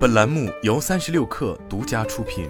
本栏目由三十六氪独家出品。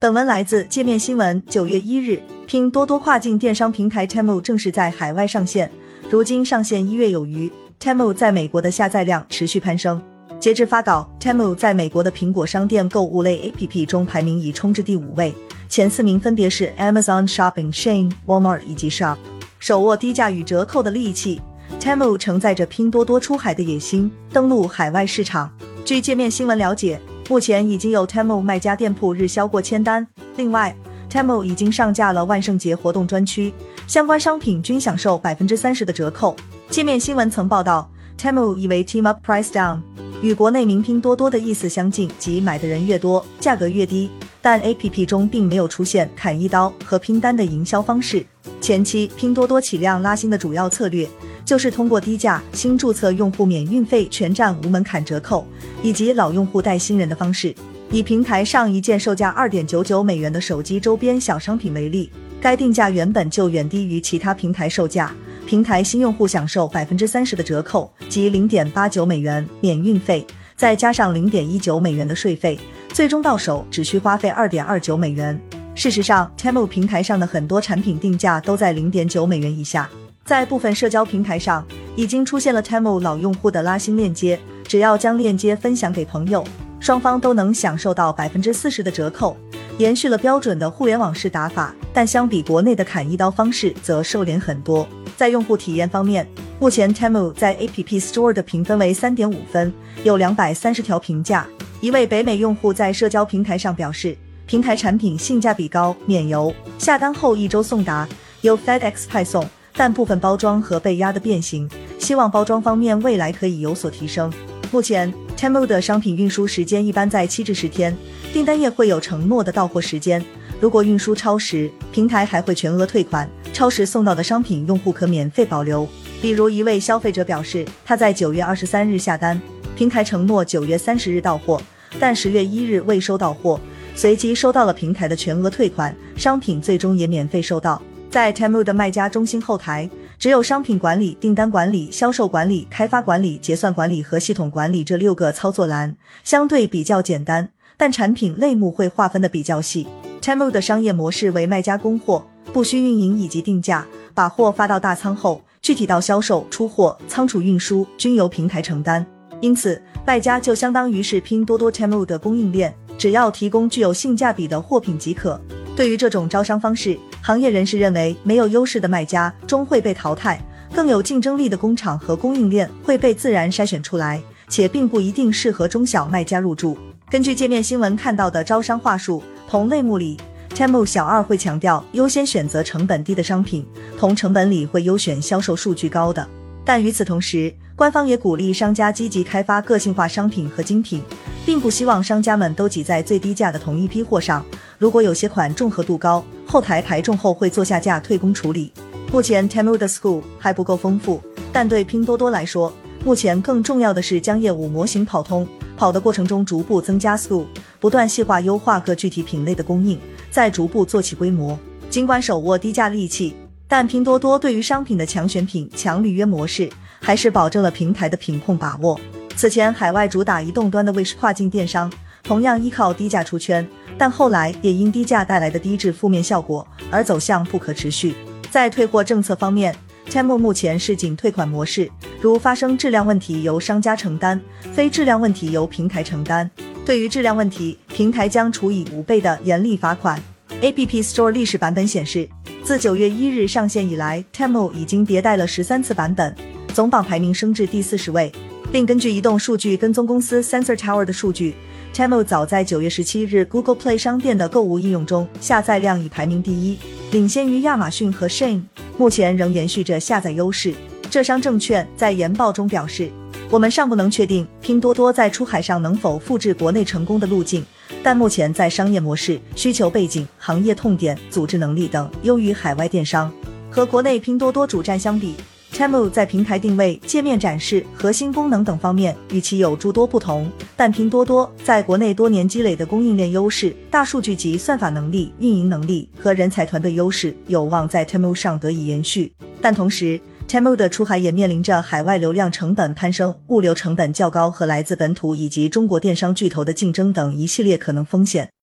本文来自界面新闻。九月一日，拼多多跨境电商平台 Temu 正式在海外上线，如今上线一月有余，Temu 在美国的下载量持续攀升。截至发稿，Temu 在美国的苹果商店购物类 APP 中排名已冲至第五位，前四名分别是 Amazon Shopping、Shein、Walmart 以及 Shop。手握低价与折扣的利器，Temu 承载着拼多多出海的野心，登陆海外市场。据界面新闻了解，目前已经有 Temu 卖家店铺日销过千单。另外，Temu 已经上架了万圣节活动专区，相关商品均享受百分之三十的折扣。界面新闻曾报道，Temu 以为 Team Up Price Down。与国内名拼多多的意思相近，即买的人越多，价格越低。但 A P P 中并没有出现砍一刀和拼单的营销方式。前期拼多多起量拉新的主要策略，就是通过低价新注册用户免运费、全站无门槛折扣，以及老用户带新人的方式。以平台上一件售价二点九九美元的手机周边小商品为例，该定价原本就远低于其他平台售价。平台新用户享受百分之三十的折扣，即零点八九美元免运费，再加上零点一九美元的税费，最终到手只需花费二点二九美元。事实上，Temu 平台上的很多产品定价都在零点九美元以下。在部分社交平台上，已经出现了 Temu 老用户的拉新链接，只要将链接分享给朋友，双方都能享受到百分之四十的折扣，延续了标准的互联网式打法。但相比国内的砍一刀方式，则收敛很多。在用户体验方面，目前 Temu 在 App Store 的评分为三点五分，有两百三十条评价。一位北美用户在社交平台上表示，平台产品性价比高，免邮，下单后一周送达，由 FedEx 派送，但部分包装盒被压得变形，希望包装方面未来可以有所提升。目前 Temu 的商品运输时间一般在七至十天，订单页会有承诺的到货时间，如果运输超时，平台还会全额退款。超时送到的商品，用户可免费保留。比如，一位消费者表示，他在九月二十三日下单，平台承诺九月三十日到货，但十月一日未收到货，随即收到了平台的全额退款，商品最终也免费收到。在 Temu 的卖家中心后台，只有商品管理、订单管理、销售管理、开发管理、结算管理和系统管理这六个操作栏，相对比较简单，但产品类目会划分的比较细。Temu 的商业模式为卖家供货。不需运营以及定价，把货发到大仓后，具体到销售、出货、仓储运输均由平台承担。因此，卖家就相当于是拼多多 Temu 的供应链，只要提供具有性价比的货品即可。对于这种招商方式，行业人士认为，没有优势的卖家终会被淘汰，更有竞争力的工厂和供应链会被自然筛选出来，且并不一定适合中小卖家入驻。根据界面新闻看到的招商话术，同类目里。Temu 小二会强调优先选择成本低的商品，同成本里会优选销售数据高的。但与此同时，官方也鼓励商家积极开发个性化商品和精品，并不希望商家们都挤在最低价的同一批货上。如果有些款重合度高，后台排重后会做下架退工处理。目前 Temu 的 School 还不够丰富，但对拼多多来说，目前更重要的是将业务模型跑通，跑的过程中逐步增加 School，不断细化优化各具体品类的供应。再逐步做起规模。尽管手握低价利器，但拼多多对于商品的强选品、强履约模式，还是保证了平台的品控把握。此前，海外主打移动端的 Wish 跨境电商，同样依靠低价出圈，但后来也因低价带来的低质负面效果而走向不可持续。在退货政策方面，Temu 目前是仅退款模式，如发生质量问题由商家承担，非质量问题由平台承担。对于质量问题，平台将处以五倍的严厉罚款。App Store 历史版本显示，自九月一日上线以来，Temu 已经迭代了十三次版本，总榜排名升至第四十位。并根据移动数据跟踪公司 Sensor Tower 的数据，Temu 早在九月十七日 Google Play 商店的购物应用中，下载量已排名第一，领先于亚马逊和 Shein，目前仍延续着下载优势。浙商证券在研报中表示。我们尚不能确定拼多多在出海上能否复制国内成功的路径，但目前在商业模式、需求背景、行业痛点、组织能力等优于海外电商。和国内拼多多主站相比，Temu 在平台定位、界面展示、核心功能等方面与其有诸多不同。但拼多多在国内多年积累的供应链优势、大数据及算法能力、运营能力和人才团队优势，有望在 Temu 上得以延续。但同时，Temu 的出海也面临着海外流量成本攀升、物流成本较高和来自本土以及中国电商巨头的竞争等一系列可能风险。